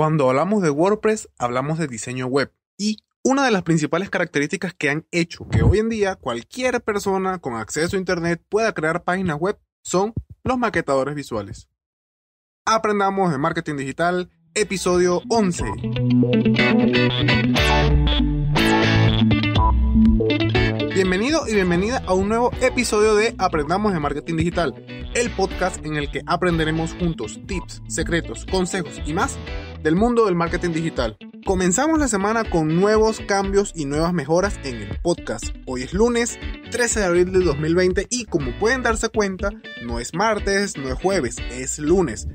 Cuando hablamos de WordPress, hablamos de diseño web. Y una de las principales características que han hecho que hoy en día cualquier persona con acceso a Internet pueda crear páginas web son los maquetadores visuales. Aprendamos de marketing digital, episodio 11. Bienvenido y bienvenida a un nuevo episodio de Aprendamos de Marketing Digital, el podcast en el que aprenderemos juntos tips, secretos, consejos y más del mundo del marketing digital. Comenzamos la semana con nuevos cambios y nuevas mejoras en el podcast. Hoy es lunes 13 de abril de 2020 y como pueden darse cuenta, no es martes, no es jueves, es lunes.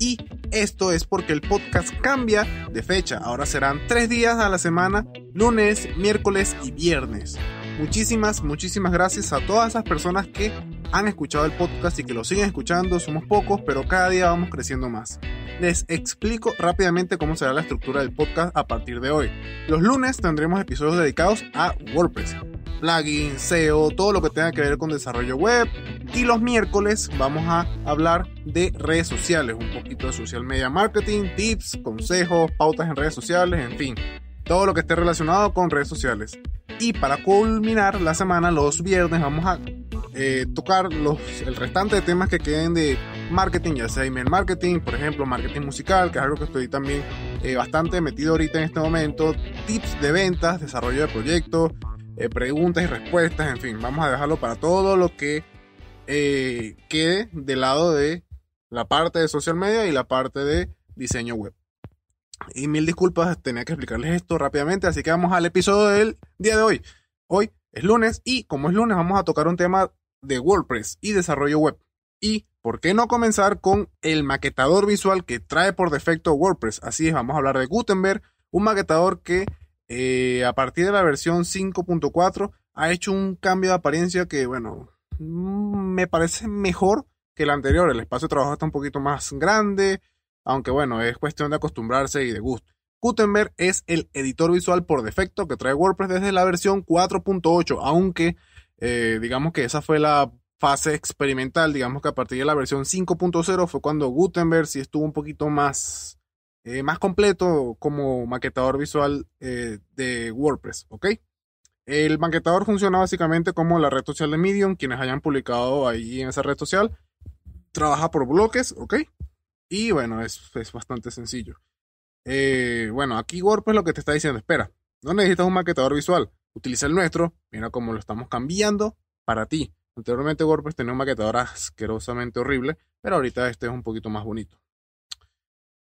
Y esto es porque el podcast cambia de fecha. Ahora serán tres días a la semana, lunes, miércoles y viernes. Muchísimas, muchísimas gracias a todas esas personas que han escuchado el podcast y que lo siguen escuchando. Somos pocos, pero cada día vamos creciendo más. Les explico rápidamente cómo será la estructura del podcast a partir de hoy. Los lunes tendremos episodios dedicados a WordPress, plugins, SEO, todo lo que tenga que ver con desarrollo web. Y los miércoles vamos a hablar de redes sociales, un poquito de social media marketing, tips, consejos, pautas en redes sociales, en fin, todo lo que esté relacionado con redes sociales. Y para culminar la semana, los viernes vamos a eh, tocar los, el restante de temas que queden de marketing, ya sea email marketing, por ejemplo, marketing musical, que es algo que estoy también eh, bastante metido ahorita en este momento, tips de ventas, desarrollo de proyectos, eh, preguntas y respuestas, en fin, vamos a dejarlo para todo lo que quede del lado de la parte de social media y la parte de diseño web. Y mil disculpas, tenía que explicarles esto rápidamente, así que vamos al episodio del día de hoy. Hoy es lunes y como es lunes vamos a tocar un tema de WordPress y desarrollo web. Y por qué no comenzar con el maquetador visual que trae por defecto WordPress. Así es, vamos a hablar de Gutenberg, un maquetador que eh, a partir de la versión 5.4 ha hecho un cambio de apariencia que, bueno, mm, me parece mejor que el anterior. El espacio de trabajo está un poquito más grande, aunque bueno, es cuestión de acostumbrarse y de gusto. Gutenberg es el editor visual por defecto que trae WordPress desde la versión 4.8, aunque eh, digamos que esa fue la fase experimental, digamos que a partir de la versión 5.0 fue cuando Gutenberg sí estuvo un poquito más, eh, más completo como maquetador visual eh, de WordPress, ¿ok? El maquetador funciona básicamente como la red social de Medium, quienes hayan publicado ahí en esa red social. Trabaja por bloques, ¿ok? Y bueno, es, bastante sencillo. Eh, bueno, aquí WordPress lo que te está diciendo, espera, no necesitas un maquetador visual, utiliza el nuestro, mira cómo lo estamos cambiando para ti. Anteriormente WordPress tenía un maquetador asquerosamente horrible, pero ahorita este es un poquito más bonito.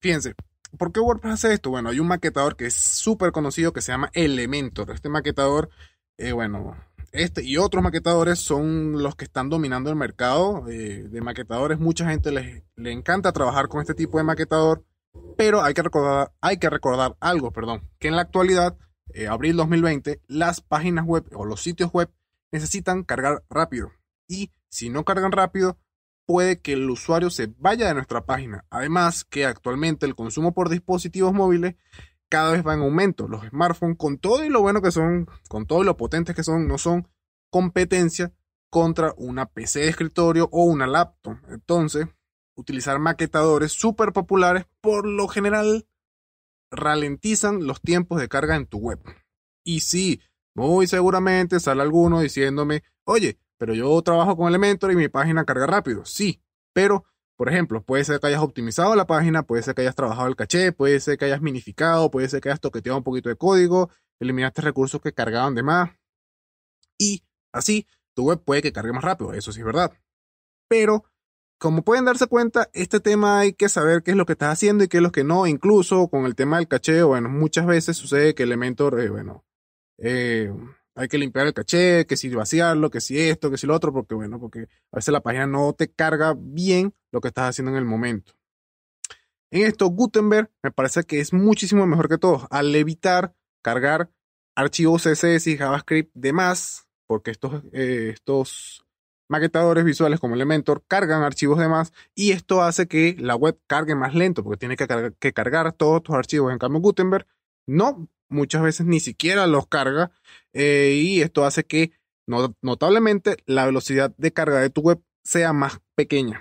Fíjense, ¿por qué WordPress hace esto? Bueno, hay un maquetador que es súper conocido que se llama Elementor. Este maquetador, eh, bueno, este y otros maquetadores son los que están dominando el mercado eh, de maquetadores. Mucha gente les, le encanta trabajar con este tipo de maquetador, pero hay que recordar, hay que recordar algo, perdón, que en la actualidad, eh, abril 2020, las páginas web o los sitios web necesitan cargar rápido. Y si no cargan rápido, puede que el usuario se vaya de nuestra página. Además que actualmente el consumo por dispositivos móviles cada vez va en aumento. Los smartphones, con todo y lo bueno que son, con todo y lo potentes que son, no son competencia contra una PC de escritorio o una laptop. Entonces, utilizar maquetadores súper populares por lo general ralentizan los tiempos de carga en tu web. Y sí, muy seguramente sale alguno diciéndome, oye, pero yo trabajo con Elementor y mi página carga rápido. Sí, pero por ejemplo, puede ser que hayas optimizado la página, puede ser que hayas trabajado el caché, puede ser que hayas minificado, puede ser que hayas toqueteado un poquito de código, eliminaste recursos que cargaban de más. Y así, tu web puede que cargue más rápido, eso sí es verdad. Pero, como pueden darse cuenta, este tema hay que saber qué es lo que estás haciendo y qué es lo que no. Incluso con el tema del caché, bueno, muchas veces sucede que Elementor, eh, bueno, eh, hay que limpiar el caché, que si vaciarlo, que si esto, que si lo otro, porque bueno, porque a veces la página no te carga bien lo que estás haciendo en el momento. En esto, Gutenberg me parece que es muchísimo mejor que todo, al evitar cargar archivos CSS y JavaScript de más, porque estos, eh, estos maquetadores visuales como Elementor cargan archivos de más y esto hace que la web cargue más lento, porque tiene que, que cargar todos tus archivos. En cambio, Gutenberg no muchas veces ni siquiera los carga eh, y esto hace que notablemente la velocidad de carga de tu web sea más pequeña.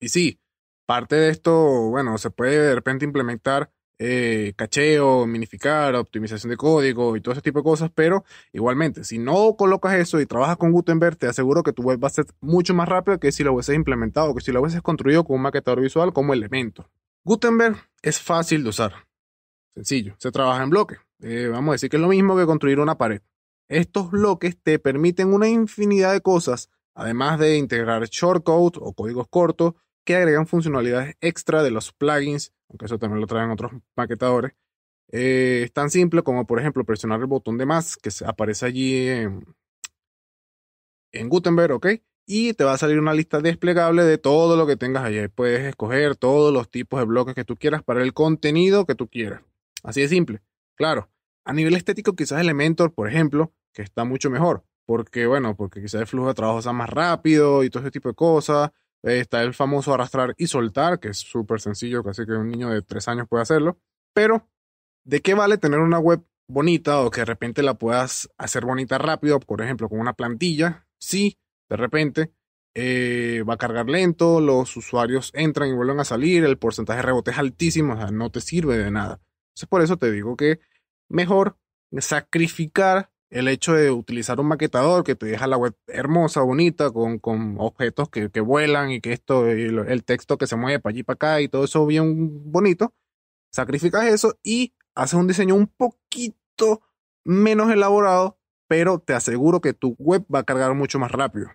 Y sí, parte de esto, bueno, se puede de repente implementar eh, cacheo, minificar, optimización de código y todo ese tipo de cosas, pero igualmente, si no colocas eso y trabajas con Gutenberg, te aseguro que tu web va a ser mucho más rápido que si lo hubieses implementado, que si lo hubieses construido con un maquetador visual como elemento. Gutenberg es fácil de usar, sencillo, se trabaja en bloques. Eh, vamos a decir que es lo mismo que construir una pared. Estos bloques te permiten una infinidad de cosas, además de integrar shortcodes o códigos cortos que agregan funcionalidades extra de los plugins aunque eso también lo traen otros maquetadores, eh, es tan simple como, por ejemplo, presionar el botón de más que aparece allí en, en Gutenberg, ¿ok? Y te va a salir una lista desplegable de todo lo que tengas allí. Puedes escoger todos los tipos de bloques que tú quieras para el contenido que tú quieras. Así de simple. Claro, a nivel estético quizás Elementor, por ejemplo, que está mucho mejor. Porque, bueno, porque quizás el flujo de trabajo sea más rápido y todo ese tipo de cosas. Está el famoso arrastrar y soltar, que es súper sencillo, casi que un niño de tres años puede hacerlo. Pero, ¿de qué vale tener una web bonita o que de repente la puedas hacer bonita rápido, por ejemplo, con una plantilla? Si de repente eh, va a cargar lento, los usuarios entran y vuelven a salir, el porcentaje de rebote es altísimo, o sea, no te sirve de nada. Entonces, por eso te digo que mejor sacrificar el hecho de utilizar un maquetador que te deja la web hermosa, bonita, con, con objetos que, que, vuelan y que esto, el, texto que se mueve para allí para acá y todo eso bien bonito, sacrificas eso y haces un diseño un poquito menos elaborado, pero te aseguro que tu web va a cargar mucho más rápido.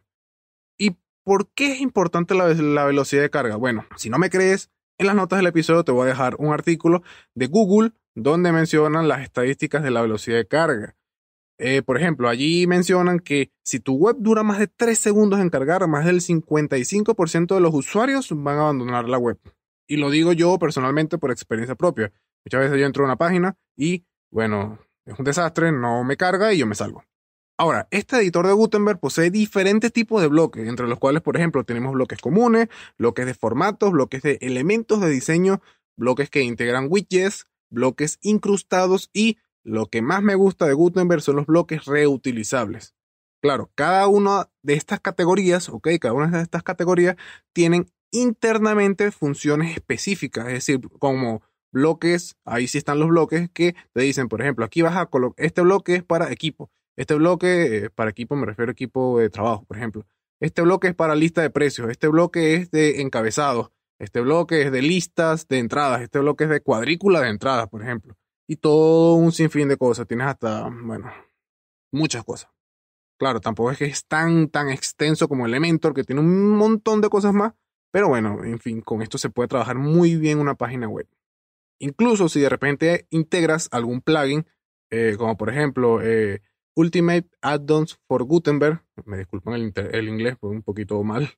¿Y por qué es importante la, la velocidad de carga? Bueno, si no me crees, en las notas del episodio te voy a dejar un artículo de Google donde mencionan las estadísticas de la velocidad de carga. Eh, por ejemplo, allí mencionan que si tu web dura más de 3 segundos en cargar, más del 55% de los usuarios van a abandonar la web. Y lo digo yo personalmente por experiencia propia. Muchas veces yo entro a una página y, bueno, es un desastre, no me carga y yo me salgo. Ahora, este editor de Gutenberg posee diferentes tipos de bloques, entre los cuales, por ejemplo, tenemos bloques comunes, bloques de formatos, bloques de elementos de diseño, bloques que integran widgets, bloques incrustados y lo que más me gusta de Gutenberg son los bloques reutilizables. Claro, cada una de estas categorías, ok, cada una de estas categorías tienen internamente funciones específicas, es decir, como bloques, ahí sí están los bloques que te dicen, por ejemplo, aquí vas a colocar, este bloque es para equipo, este bloque, eh, para equipo me refiero a equipo de trabajo, por ejemplo, este bloque es para lista de precios, este bloque es de encabezados, este bloque es de listas de entradas, este bloque es de cuadrícula de entradas, por ejemplo y todo un sinfín de cosas. Tienes hasta, bueno, muchas cosas. Claro, tampoco es que es tan, tan extenso como Elementor, que tiene un montón de cosas más, pero bueno, en fin, con esto se puede trabajar muy bien una página web. Incluso si de repente integras algún plugin, eh, como por ejemplo eh, Ultimate Add-ons for Gutenberg, me disculpan el, el inglés, fue un poquito mal,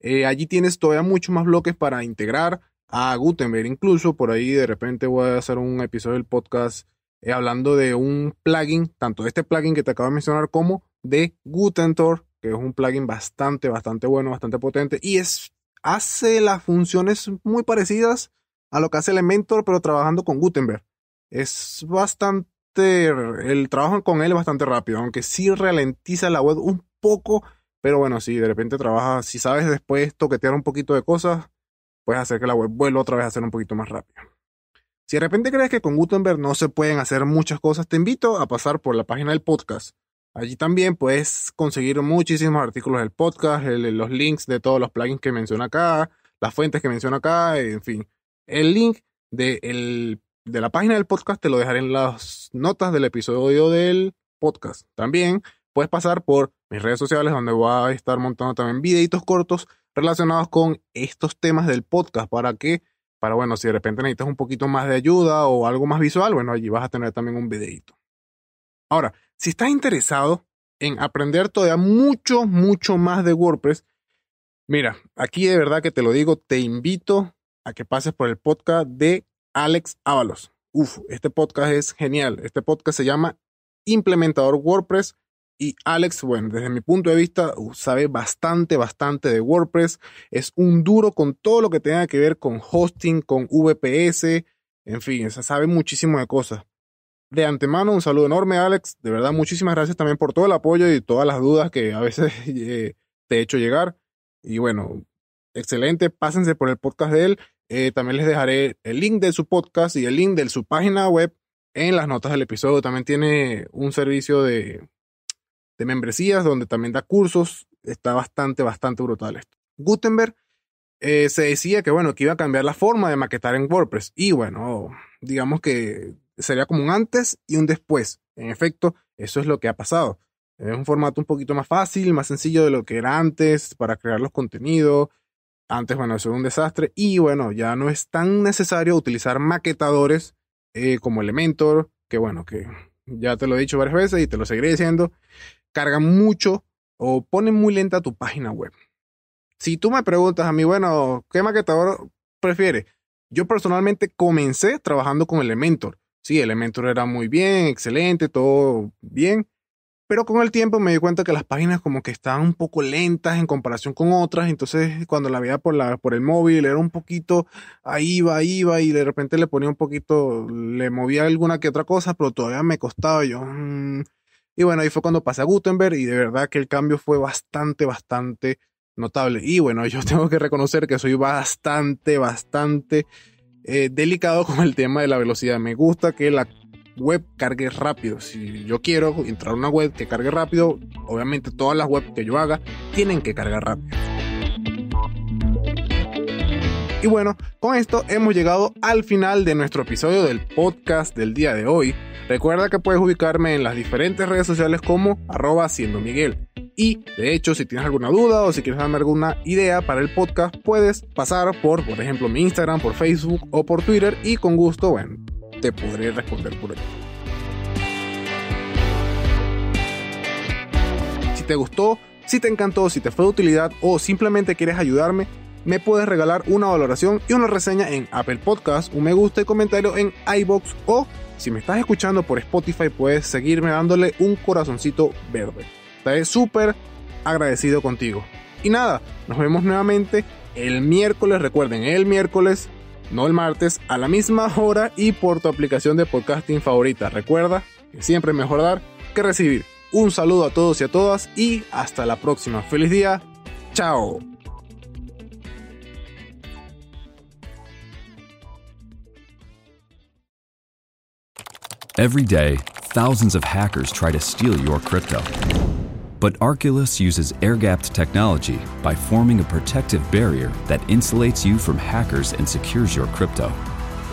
eh, allí tienes todavía muchos más bloques para integrar a Gutenberg. Incluso por ahí de repente voy a hacer un episodio del podcast eh, hablando de un plugin, tanto de este plugin que te acabo de mencionar como de Gutentor, que es un plugin bastante, bastante bueno, bastante potente y es, hace las funciones muy parecidas a lo que hace Elementor, pero trabajando con Gutenberg. Es bastante, el trabajo con él bastante rápido, aunque sí ralentiza la web un poco, pero bueno, si de repente trabajas, si sabes después toquetear un poquito de cosas, puedes hacer que la web vuelva otra vez a ser un poquito más rápido. Si de repente crees que con Gutenberg no se pueden hacer muchas cosas, te invito a pasar por la página del podcast. Allí también puedes conseguir muchísimos artículos del podcast, los links de todos los plugins que menciona acá, las fuentes que menciona acá, en fin. El link de, de la página del podcast te lo dejaré en las notas del episodio del podcast. También puedes pasar por mis redes sociales donde voy a estar montando también videitos cortos relacionados con estos temas del podcast para que, para bueno, si de repente necesitas un poquito más de ayuda o algo más visual, bueno, allí vas a tener también un videito. Ahora, si estás interesado en aprender todavía mucho, mucho más de WordPress, mira, aquí de verdad que te lo digo, te invito a que pases por el podcast de Alex Ábalos. Uf, este podcast es genial. Este podcast se llama Implementador WordPress y Alex, bueno, desde mi punto de vista, uh, sabe bastante, bastante de WordPress. Es un duro con todo lo que tenga que ver con hosting, con VPS, en fin, sabe muchísimo de cosas. De antemano, un saludo enorme, Alex. De verdad, muchísimas gracias también por todo el apoyo y todas las dudas que a veces eh, te he hecho llegar. Y bueno, excelente. Pásense por el podcast de él. Eh, también les dejaré el link de su podcast y el link de su página web en las notas del episodio. También tiene un servicio de, de membresías donde también da cursos. Está bastante, bastante brutal esto. Gutenberg eh, se decía que, bueno, que iba a cambiar la forma de maquetar en WordPress. Y bueno, digamos que sería como un antes y un después. En efecto, eso es lo que ha pasado. Es un formato un poquito más fácil, más sencillo de lo que era antes para crear los contenidos. Antes, bueno, eso era un desastre. Y bueno, ya no es tan necesario utilizar maquetadores eh, como Elementor, que bueno, que ya te lo he dicho varias veces y te lo seguiré diciendo. Cargan mucho o ponen muy lenta tu página web. Si tú me preguntas a mí, bueno, ¿qué maquetador prefieres? Yo personalmente comencé trabajando con Elementor. Sí, Elementor era muy bien, excelente, todo bien. Pero con el tiempo me di cuenta que las páginas como que estaban un poco lentas en comparación con otras. Entonces cuando la veía por, la, por el móvil era un poquito, ahí iba, ahí iba y de repente le ponía un poquito, le movía alguna que otra cosa, pero todavía me costaba yo. Mm". Y bueno, ahí fue cuando pasé a Gutenberg y de verdad que el cambio fue bastante, bastante notable. Y bueno, yo tengo que reconocer que soy bastante, bastante eh, delicado con el tema de la velocidad. Me gusta que la web cargue rápido. Si yo quiero entrar a una web que cargue rápido, obviamente todas las webs que yo haga tienen que cargar rápido. Y bueno, con esto hemos llegado al final de nuestro episodio del podcast del día de hoy. Recuerda que puedes ubicarme en las diferentes redes sociales como arroba siendo Miguel. Y de hecho, si tienes alguna duda o si quieres darme alguna idea para el podcast, puedes pasar por, por ejemplo, mi Instagram, por Facebook o por Twitter y con gusto, bueno, te podré responder por ahí. Si te gustó, si te encantó, si te fue de utilidad o simplemente quieres ayudarme, me puedes regalar una valoración y una reseña en Apple Podcast, un me gusta y comentario en iBox o si me estás escuchando por Spotify puedes seguirme dándole un corazoncito verde. Estaré súper agradecido contigo. Y nada, nos vemos nuevamente el miércoles. Recuerden, el miércoles, no el martes, a la misma hora y por tu aplicación de podcasting favorita. Recuerda que siempre es mejor dar que recibir. Un saludo a todos y a todas y hasta la próxima. Feliz día. Chao. Every day, thousands of hackers try to steal your crypto. But Arculus uses air gapped technology by forming a protective barrier that insulates you from hackers and secures your crypto.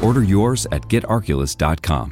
Order yours at getarculus.com.